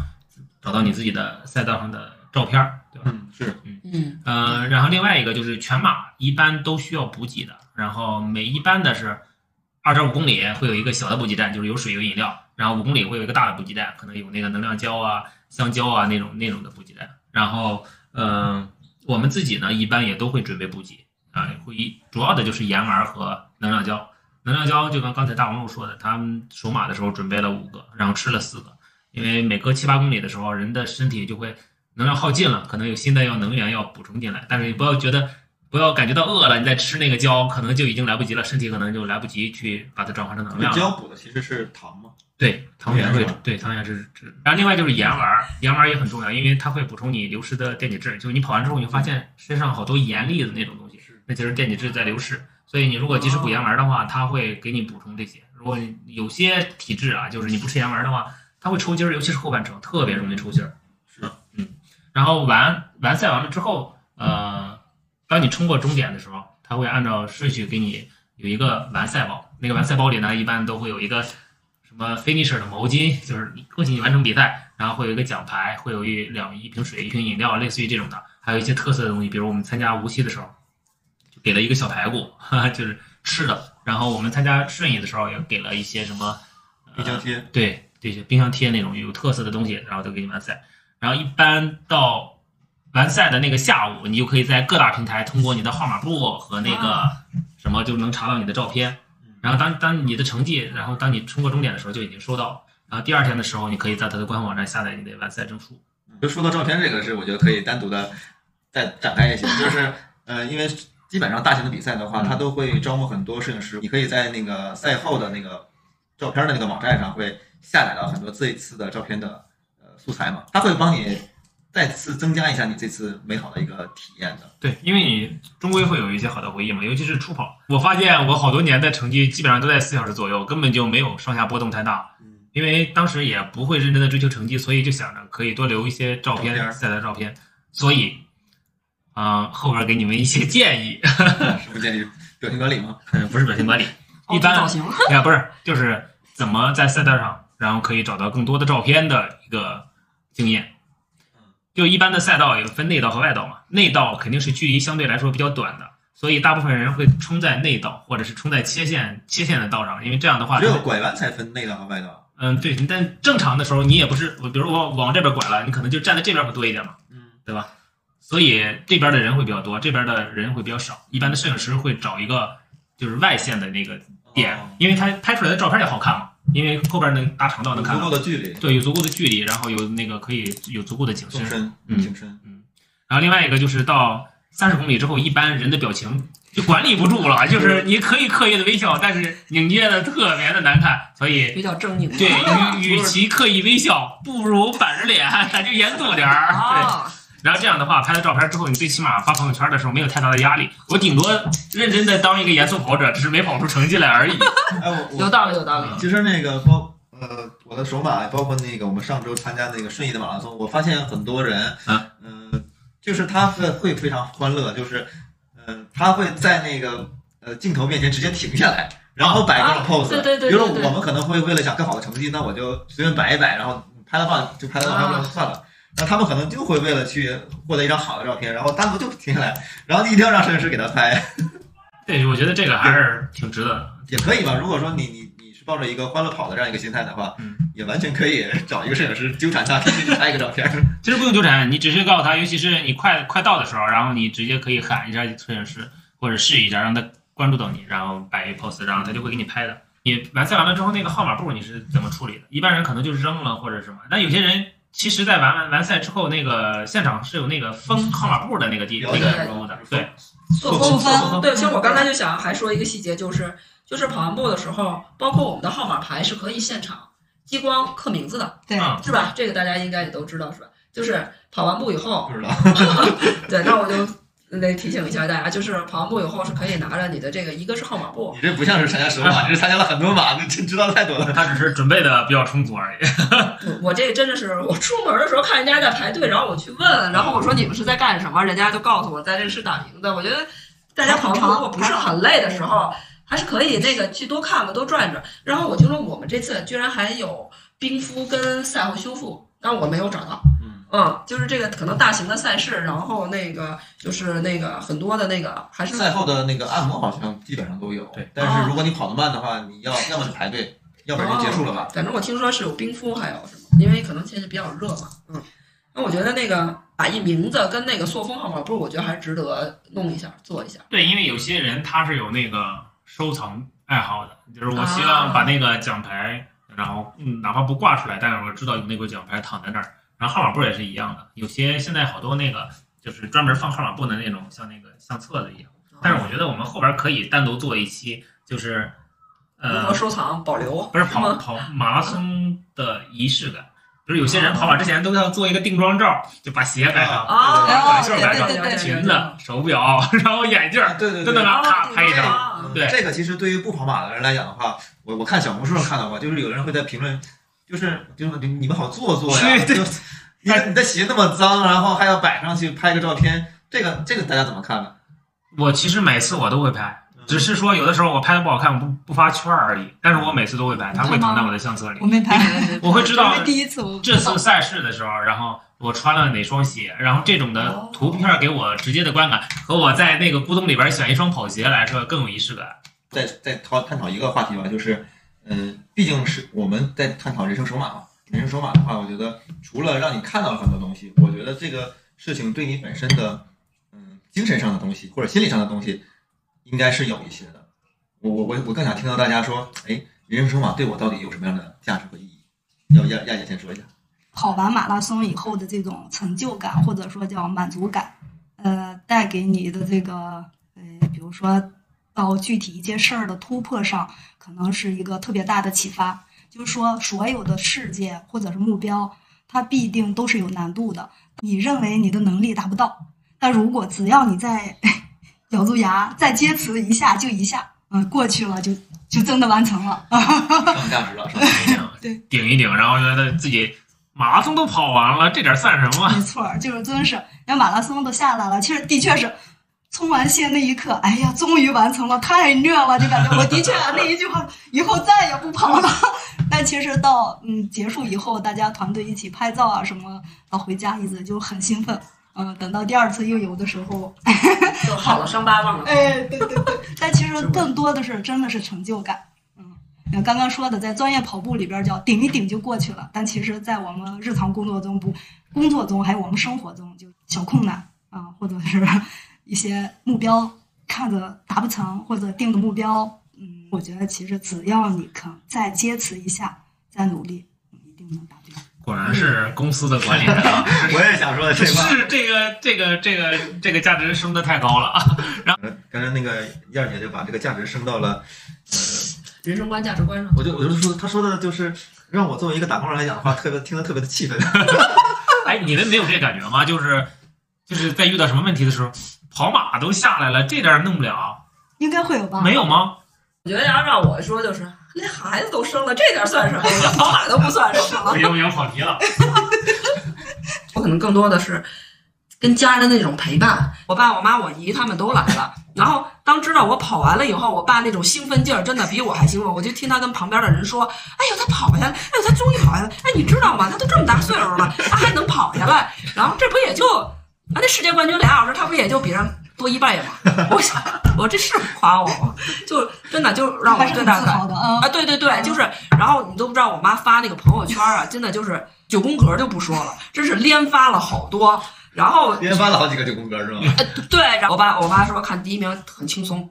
找到你自己的赛道上的照片，对吧？嗯，是嗯呃，然后另外一个就是全马一般都需要补给的，然后每一般的是二点五公里会有一个小的补给站，就是有水有饮料，然后五公里会有一个大的补给站，可能有那个能量胶啊、香蕉啊那种那种的补给站。然后，嗯、我们自己呢一般也都会准备补给啊、会主要的就是盐丸和能量胶。能量胶就跟刚才大王路说的，他们首马的时候准备了五个，然后吃了四个，因为每隔七八公里的时候，人的身体就会能量耗尽了，可能有新的要能源要补充进来，但是你不要觉得不要感觉到饿了，你再吃那个胶，可能就已经来不及了，身体可能就来不及去把它转化成能量。胶补的其实是糖嘛，对，糖原会对糖原是脂，然后另外就是盐丸儿，盐丸儿也很重要，因为它会补充你流失的电解质。就是你跑完之后，你会发现身上好多盐粒的那种东西，那就是电解质在流失。所以你如果及时补盐丸儿的话，它会给你补充这些。如果有些体质啊，就是你不吃盐丸儿的话，它会抽筋儿，尤其是后半程特别容易抽筋儿。是，嗯。然后完完赛完了之后，呃，当你冲过终点的时候，它会按照顺序给你有一个完赛包。那个完赛包里呢，一般都会有一个什么 finisher 的毛巾，就是你恭喜你完成比赛，然后会有一个奖牌，会有一两一瓶水、一瓶饮料，类似于这种的，还有一些特色的东西，比如我们参加无锡的时候，就给了一个小排骨，哈哈，就是吃的。然后我们参加顺义的时候，也给了一些什么冰箱贴，对这些冰箱贴那种有特色的东西，然后都给你完赛。然后一般到完赛的那个下午，你就可以在各大平台通过你的号码布和那个什么就能查到你的照片。然后当当你的成绩，然后当你冲过终点的时候就已经收到。然后第二天的时候，你可以在它的官方网站下载你的完赛证书。就说到照片这个是，我觉得可以单独的再展开一些，就是呃，因为基本上大型的比赛的话，它都会招募很多摄影师，你可以在那个赛后的那个照片的那个网站上会下载到很多这一次的照片的呃素材嘛，它会帮你再次增加一下你这次美好的一个体验的。对，因为你终归会有一些好的回忆嘛，尤其是初跑。我发现我好多年的成绩基本上都在四小时左右，根本就没有上下波动太大。嗯，因为当时也不会认真的追求成绩，所以就想着可以多留一些照片照片赛的照片。所以，啊、后边给你们一些建议，是不是建议表情管理吗？嗯，不是表情管理，一般造型，哎呀，不是，就是怎么在赛道上，然后可以找到更多的照片的一个经验。就一般的赛道有分内道和外道嘛，内道肯定是距离相对来说比较短的，所以大部分人会冲在内道或者是冲在切线切线的道上，因为这样的话，只有拐弯才分内道和外道。嗯，对，但正常的时候你也不是，我比如我往这边拐了，你可能就站在这边会多一点嘛，嗯，对吧？所以这边的人会比较多，这边的人会比较少。一般的摄影师会找一个就是外线的那个点，哦因为他拍出来的照片也好看嘛，因为后边那个大长道能看到足够，的距离，对，有足够的距离，然后有那个可以有足够的景深纵。深、嗯景深。嗯然后另外一个就是到三十公里之后，一般人的表情就管理不住了，就是你可以刻意的微笑，但是拧捏的特别的难看，所以比较狰狞。对，与 与其刻意微笑，不如板着脸，咱就严肃点儿。对。啊，然后这样的话，拍了照片之后，你最起码发朋友圈的时候没有太大的压力。我顶多认真的当一个严肃跑者，只是没跑出成绩来而已。哎，我有道理，有道理。其实那个包呃，我的首马，包括那个我们上周参加那个顺义的马拉松，我发现很多人，啊嗯、就是他会会非常欢乐，就是，嗯、他会在那个呃镜头面前直接停下来，然后摆各种啊 pose，、对对对比如说对对我们可能会为了想更好的成绩，那我就随便摆一摆，然后拍了放就拍了照片啊就算了。那他们可能就会为了去获得一张好的照片，然后单独就停下来，然后一定要让摄影师给他拍。对，我觉得这个还是挺值得的。也可以吧。如果说你你你是抱着一个欢乐跑的这样一个心态的话，嗯，也完全可以找一个摄影师纠缠他，天天去拍一个照片。其实不用纠缠，你只是告诉他，尤其是你快快到的时候，然后你直接可以喊一下摄影师，或者试一下让他关注到你，然后摆一 pose，然后他就会给你拍的。你完赛完了之后，那个号码布你是怎么处理的？一般人可能就扔了或者什么，但有些人其实，在完完完赛之后，那个现场是有那个封号码布的那个地那个人物的，对，做封封对，其实我刚才就想还说一个细节，就是就是跑完步的时候，包括我们的号码牌是可以现场激光刻名字的，对，嗯是吧？这个大家应该也都知道，是吧？就是跑完步以后，不知道，对，那我就得提醒一下大家，就是跑完步以后是可以拿着你的这个，一个是号码布，你这不像是参加十马，你是参加了很多马，你这知道的太多了。他只是准备的比较充足而已。我我这真的是，我出门的时候看人家在排队，然后我去问，然后我说你们是在干什么，人家就告诉我在这是打鸣的。我觉得大家跑完步如果不是很累的时候，还是可以那个去多看看、多转转。然后我听说我们这次居然还有冰敷跟赛后修复，但我没有找到。嗯嗯，就是这个可能大型的赛事，然后那个就是那个很多的那个还是赛后的那个按摩好像基本上都有，对但是如果你跑得慢的话，你要要么就排队，要不然就结束了吧。反正我听说是有冰敷，还有什么？因为可能现在比较热嘛，嗯。那我觉得那个打印名字跟那个塑封号码布，我觉得还是值得弄一下，做一下。对，因为有些人他是有那个收藏爱好的，就是我希望把那个奖牌，然后嗯，哪怕不挂出来，但是我知道有那个奖牌躺在那儿。然后号码布也是一样的，有些现在好多那个就是专门放号码布的那种，像那个相册的一样。但是我觉得我们后边可以单独做一期，就是呃如何，收藏保留？不是跑？跑马拉松的仪式感。就是有些人跑马之前都要做一个定妆照，就把鞋摆上，啊，短袖摆上对对对对裙子、手表，然后眼镜儿，对对就那啊个咔拍一张。张对这个其实对于不跑马的人来讲的话，我我看小红书上看到过，就是有人会在评论，就是就是你你们好做作呀，对对就你你的鞋那么脏，然后还要摆上去拍个照片，这个这个大家怎么看呢？我其实每次我都会拍，只是说有的时候我拍的不好看，我不不发圈而已。但是我每次都会拍，它会躺在我的相册里我。没拍，我会知道因为第一次这次赛事的时候，然后我穿了哪双鞋，然后这种的图片给我直接的观感，和我在那个咕咚里边选一双跑鞋来说更有仪式感。再再讨探讨一个话题吧，就是，嗯、毕竟是我们在探讨人生首马嘛。人生首马的话，我觉得除了让你看到了很多东西，我觉得这个事情对你本身的，嗯，精神上的东西或者心理上的东西，应该是有一些的。我我我我更想听到大家说，哎，人生首马对我到底有什么样的价值和意义？要亚亚姐先说一下。跑完马拉松以后的这种成就感，或者说叫满足感，呃，带给你的这个呃，比如说到具体一件事儿的突破上，可能是一个特别大的启发。就是说，所有的事件或者是目标，它必定都是有难度的。你认为你的能力达不到，但如果只要你再 咬住牙，再坚持一下就一下，嗯、过去了就就真的完成了。上价值了，上价值了。对顶一顶，然后觉得自己马拉松都跑完了，这点算什么？没错儿，就是真是，连马拉松都下来了，其实的确是冲完线那一刻，哎呀，终于完成了，太虐了，就感觉我的确那一句话以后再也不跑了。但其实到嗯结束以后，大家团队一起拍照啊什么，到回家一直就很兴奋。嗯，等到第二次又有的时候，就好了，伤疤忘了。哎，对对对，但其实更多的是真的是成就感。嗯，刚刚说的，在专业跑步里边叫顶一顶就过去了，但其实，在我们日常工作中不，工作中还有我们生活中，就小困难啊，或者是一些目标看着达不成，或者定的目标，嗯，我觉得其实只要你肯再坚持一下，再努力，嗯一定能达标。果然是公司的管理人啊，我也想说这话。是这个这个这个这个价值升得太高了啊！刚才那个燕儿姐就把这个价值升到了呃，人生观、价值观上。我就我就说，她说的就是让我作为一个打工人来讲的话，特别听得特别的气愤。哎，你们没有这感觉吗？就是就是在遇到什么问题的时候，跑马都下来了，这点儿弄不了，应该会有吧？没有吗？我觉得要让我说，就是连孩子都生了，这点算什么呀？跑马都不算什么了。有没有跑题了？我可能更多的是跟家人的那种陪伴。我爸、我妈、我姨他们都来了，然后当知道我跑完了以后，我爸那种兴奋劲儿真的比我还兴奋。我就听他跟旁边的人说：“哎呦，他跑下来！哎呦，他终于跑下来！哎，你知道吗？他都这么大岁数了，他还能跑下来。然后这不也就啊，那世界冠军俩小时，他不也就比人多一倍吗？我想，我这是夸我吗？就真的就让我最大的。啊，对对对，就是，然后你都不知道，我妈发那个朋友圈啊，真的就是九宫格就不说了，真是连发了好多。然后，连发了好几个九宫格是吧？呃，对，然后我爸我妈说看第一名很轻松，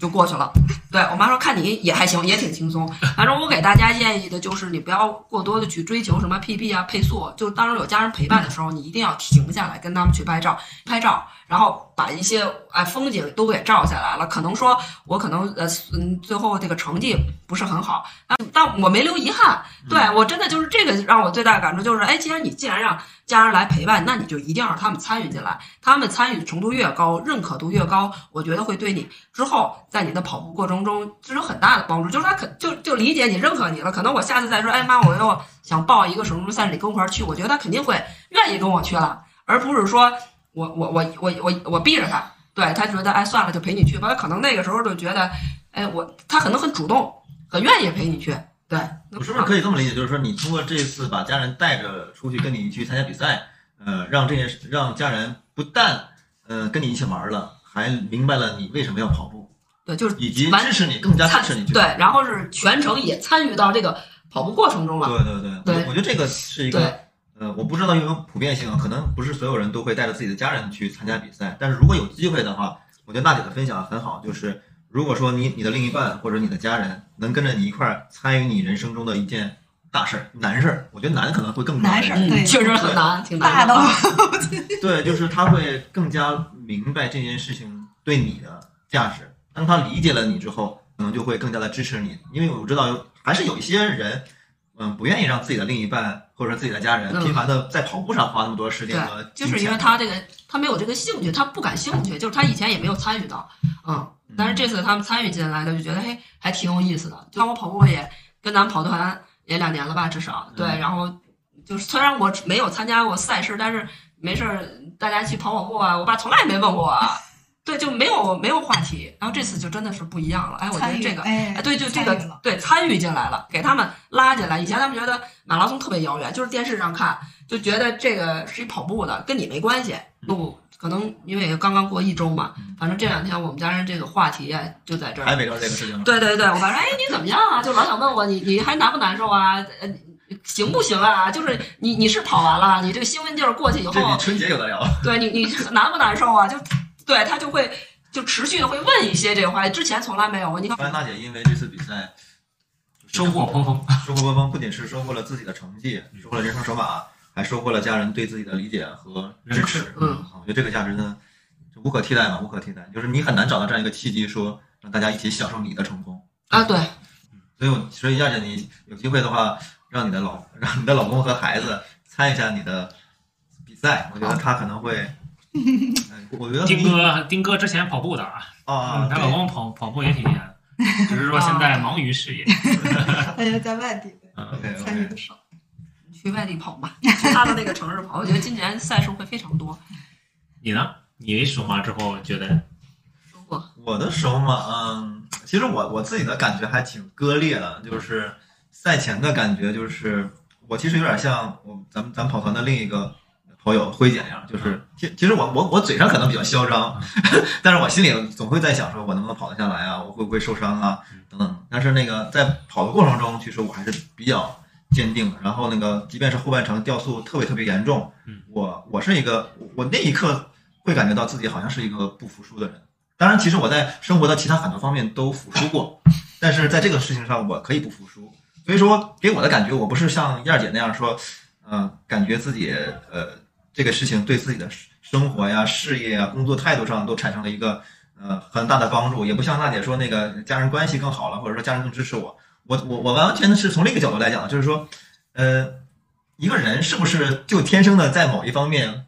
就过去了。对我妈说看你也还行，也挺轻松。反正我给大家建议的就是，你不要过多的去追求什么 PB 啊、配速，就当有家人陪伴的时候，你一定要停下来跟他们去拍照，拍照，然后把一些哎风景都给照下来了。可能说我可能呃嗯最后这个成绩不是很好，但但我没留遗憾。对我真的就是这个让我最大的感触就是，哎，既然你既然让家人来陪伴，那你就一定要让他们参与进来。他们参与程度越高，认可度越高，我觉得会对你之后在你的跑步过程中是有很大的帮助。就是他肯就就理解你、认可你了。可能我下次再说，哎妈，我又想报一个什么什么赛事，你跟我一块儿去，我觉得他肯定会愿意跟我去了，而不是说我我我我我我逼着他。对他觉得哎算了就陪你去吧，他可能那个时候就觉得，哎我他可能很主动，很愿意陪你去。对，我是不是可以这么理解？就是说，你通过这次把家人带着出去跟你去参加比赛，呃，让这件事让家人不但呃跟你一起玩了，还明白了你为什么要跑步，对，就是以及支持你，更加支持你去对，然后是全程也参与到这个跑步过程中了。对对对，对我我觉得这个是一个，呃，我不知道有没有普遍性啊，可能不是所有人都会带着自己的家人去参加比赛，但是如果有机会的话，我觉得娜姐的分享很好，就是如果说你你的另一半或者你的家人能跟着你一块儿参与你人生中的一件大事儿、难事儿，我觉得难可能会更难事儿对嗯，确实很难，挺难大的。对，就是他会更加明白这件事情对你的价值。当他理解了你之后，可能就会更加的支持你。因为我知道有还是有一些人，嗯，不愿意让自己的另一半或者说自己的家人嗯。频繁的在跑步上花那么多时间和对，就是因为他这个他没有这个兴趣，他不感兴趣，就是他以前也没有参与到，嗯，但是这次他们参与进来的，就觉得嘿还挺有意思的。就像我跑步也跟咱们跑团也两年了吧，至少对，嗯然后就是虽然我没有参加过赛事，但是没事儿大家去跑跑步啊，我爸从来没问过我啊，对，就没有没有话题。然后这次就真的是不一样了，哎，我觉得这个。哎哎，对，就这个参对参与进来了，给他们拉进来。以前他们觉得马拉松特别遥远，就是电视上看，就觉得这个是一跑步的，跟你没关系。路可能因为刚刚过一周嘛，反正这两天我们家人这个话题啊就在这儿。还围绕这个事情上。对对对，我反正，哎，你怎么样啊？就老想问我，你你还难不难受啊？呃，行不行啊？就是你你是跑完了，你这个兴奋劲儿过去以后，这比春节有的聊。对你你难不难受啊？就对他就会就持续的会问一些这个话题，之前从来没有过。你看，安娜姐因为这次比赛收获颇丰。收获颇丰，不仅是收获了自己的成绩，收获了人生首马，还收获了家人对自己的理解和支持。嗯啊，我觉得这个价值呢，就无可替代嘛，无可替代。就是你很难找到这样一个契机，说让大家一起享受你的成功。啊，对，所以我，所以亚姐，你有机会的话，让你的老让你的老公和孩子参与一下你的比赛，我觉得他可能会，嗯我觉得丁哥，丁哥之前跑步的啊，啊，她老公跑跑步也挺厉害的，只是说 现在忙于事业。呃，在外地参与的少。去外地跑嘛，去他的那个城市跑。我觉得今年赛事会非常多。你呢？你首马之后觉得收获我的首马，嗯，其实我我自己的感觉还挺割裂的，就是赛前的感觉，就是我其实有点像我咱们咱们跑团的另一个跑友辉姐那样，就是其其实我我我嘴上可能比较嚣张，但是我心里总会在想说，我能不能跑得下来啊？我会不会受伤啊？等等。但是那个在跑的过程中，其实我还是比较坚定的。然后那个即便是后半程掉速特别特别严重嗯，我我是一个我那一刻会感觉到自己好像是一个不服输的人。当然，其实我在生活的其他很多方面都服输过，但是在这个事情上我可以不服输。所以说，给我的感觉，我不是像燕儿姐那样说，嗯、感觉自己呃这个事情对自己的生活呀、事业呀、工作态度上都产生了一个呃很大的帮助，也不像娜姐说那个家人关系更好了，或者说家人更支持我。我我我完全的是从另一个角度来讲，就是说，呃，一个人是不是就天生的在某一方面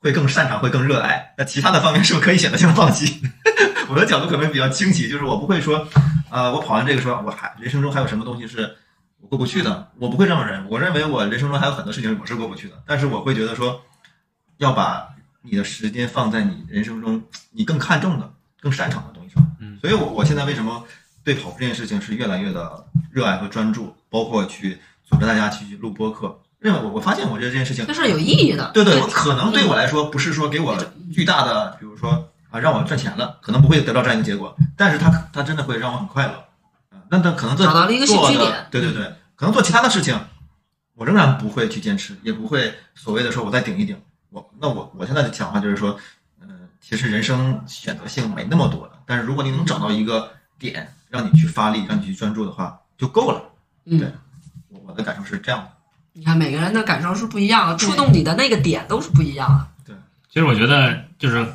会更擅长，会更热爱？那其他的方面是不是可以选择性放弃？我的角度可能比较清奇，就是我不会说，呃，我跑完这个说，我还人生中还有什么东西是我过不去的，我不会这么认。我认为我人生中还有很多事情我是过不去的，但是我会觉得说，要把你的时间放在你人生中你更看重的、更擅长的东西上。嗯所以我我现在为什么对跑步这件事情是越来越的热爱和专注，包括去组织大家去录播客。因为我我发现我觉得这件事情这是有意义的。对对，我可能对我来说不是说给我巨大的，比如说啊让我赚钱了，可能不会得到这样一个结果，但是它它真的会让我很快乐。啊，那那可能做找到了一个兴做的趣点对对对，可能做其他的事情，我仍然不会去坚持，也不会所谓的说我再顶一顶。我那我我现在的想法就是说，嗯、其实人生选择性没那么多的，但是如果你能找到一个点让你去发力，让你去专注的话，就够了。嗯对，我我的感受是这样的。你看每个人的感受是不一样的，触动你的那个点都是不一样的。对其实我觉得就是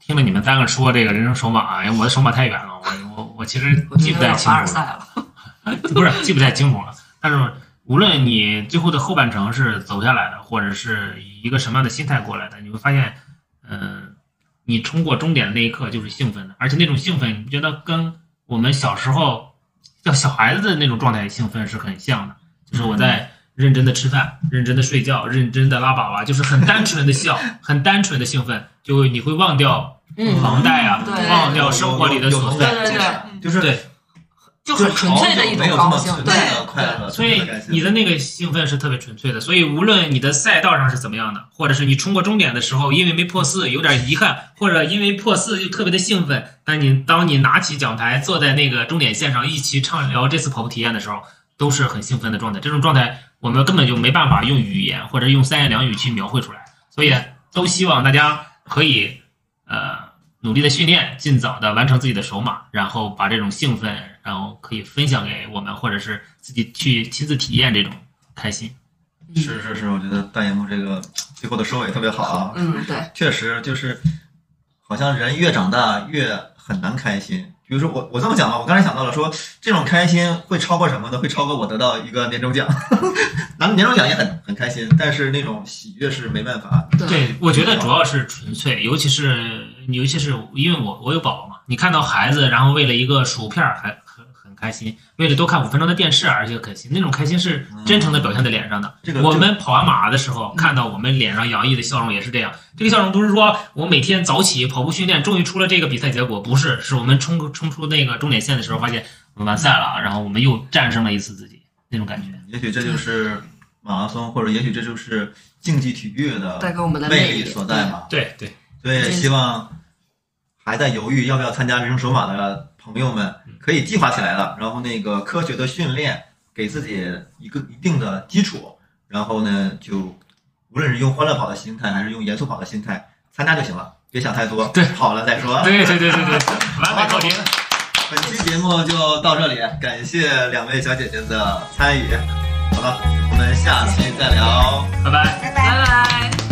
听了你们三个说这个人生手马，哎，我的手马太远了，我我我其实我记不太清楚了，赛了。不是记不太清楚了。但是无论你最后的后半程是走下来的，或者是以一个什么样的心态过来的，你会发现，嗯、你冲过终点的那一刻就是兴奋的，而且那种兴奋，你不觉得跟我们小时候叫小孩子的那种状态兴奋是很像的？就是我在认真的吃饭、认真的睡觉、认真的拉粑粑，就是很单纯的笑，很单纯的兴奋，就你会忘掉嗯，房贷啊，对忘掉生活里的琐碎。对对对嗯就是对，就很纯粹的一种高兴。对快乐，所以你的那个兴奋是特别纯粹的，所以无论你的赛道上是怎么样的，或者是你冲过终点的时候，因为没破四有点遗憾，或者因为破四又特别的兴奋，但你当你拿起奖牌，坐在那个终点线上一起畅聊这次跑步体验的时候，都是很兴奋的状态。这种状态我们根本就没办法用语言或者用三言两语去描绘出来，所以都希望大家可以呃努力的训练，尽早的完成自己的首马，然后把这种兴奋，然后可以分享给我们，或者是自己去亲自体验这种开心。是是是，我觉得大荧幕这个最后的收尾特别好啊。嗯，对，确实就是，好像人越长大越很难开心。比如说我我这么讲吧，我刚才想到了说，这种开心会超过什么呢？会超过我得到一个年终奖，拿年终奖也很很开心，但是那种喜悦是没办法。对，我觉得主要是纯粹，尤其是尤其是因为我我有宝宝嘛，你看到孩子，然后为了一个薯片儿还开心，为了多看五分钟的电视而且开心，那种开心是真诚的表现在脸上的。这个我们跑完马的时候，看到我们脸上洋溢的笑容也是这样。这个笑容不是说我每天早起跑步训练，终于出了这个比赛结果，不是，是我们冲冲出那个终点线的时候，发现我们完赛了，然后我们又战胜了一次自己那种感觉。也许这就是马拉松，或者也许这就是竞技体育的带给我们的魅力力所在嘛。对对，所以希望还在犹豫要不要参加人生首马的朋友们，可以计划起来了，然后那个科学的训练，给自己一个一定的基础，然后呢，就无论是用欢乐跑的心态，还是用严肃跑的心态，参加就行了，别想太多，对跑了再说。对对对对对，完美告题。本期节目就到这里，感谢两位小姐姐的参与。好了，我们下期再聊。拜拜。拜拜。拜拜。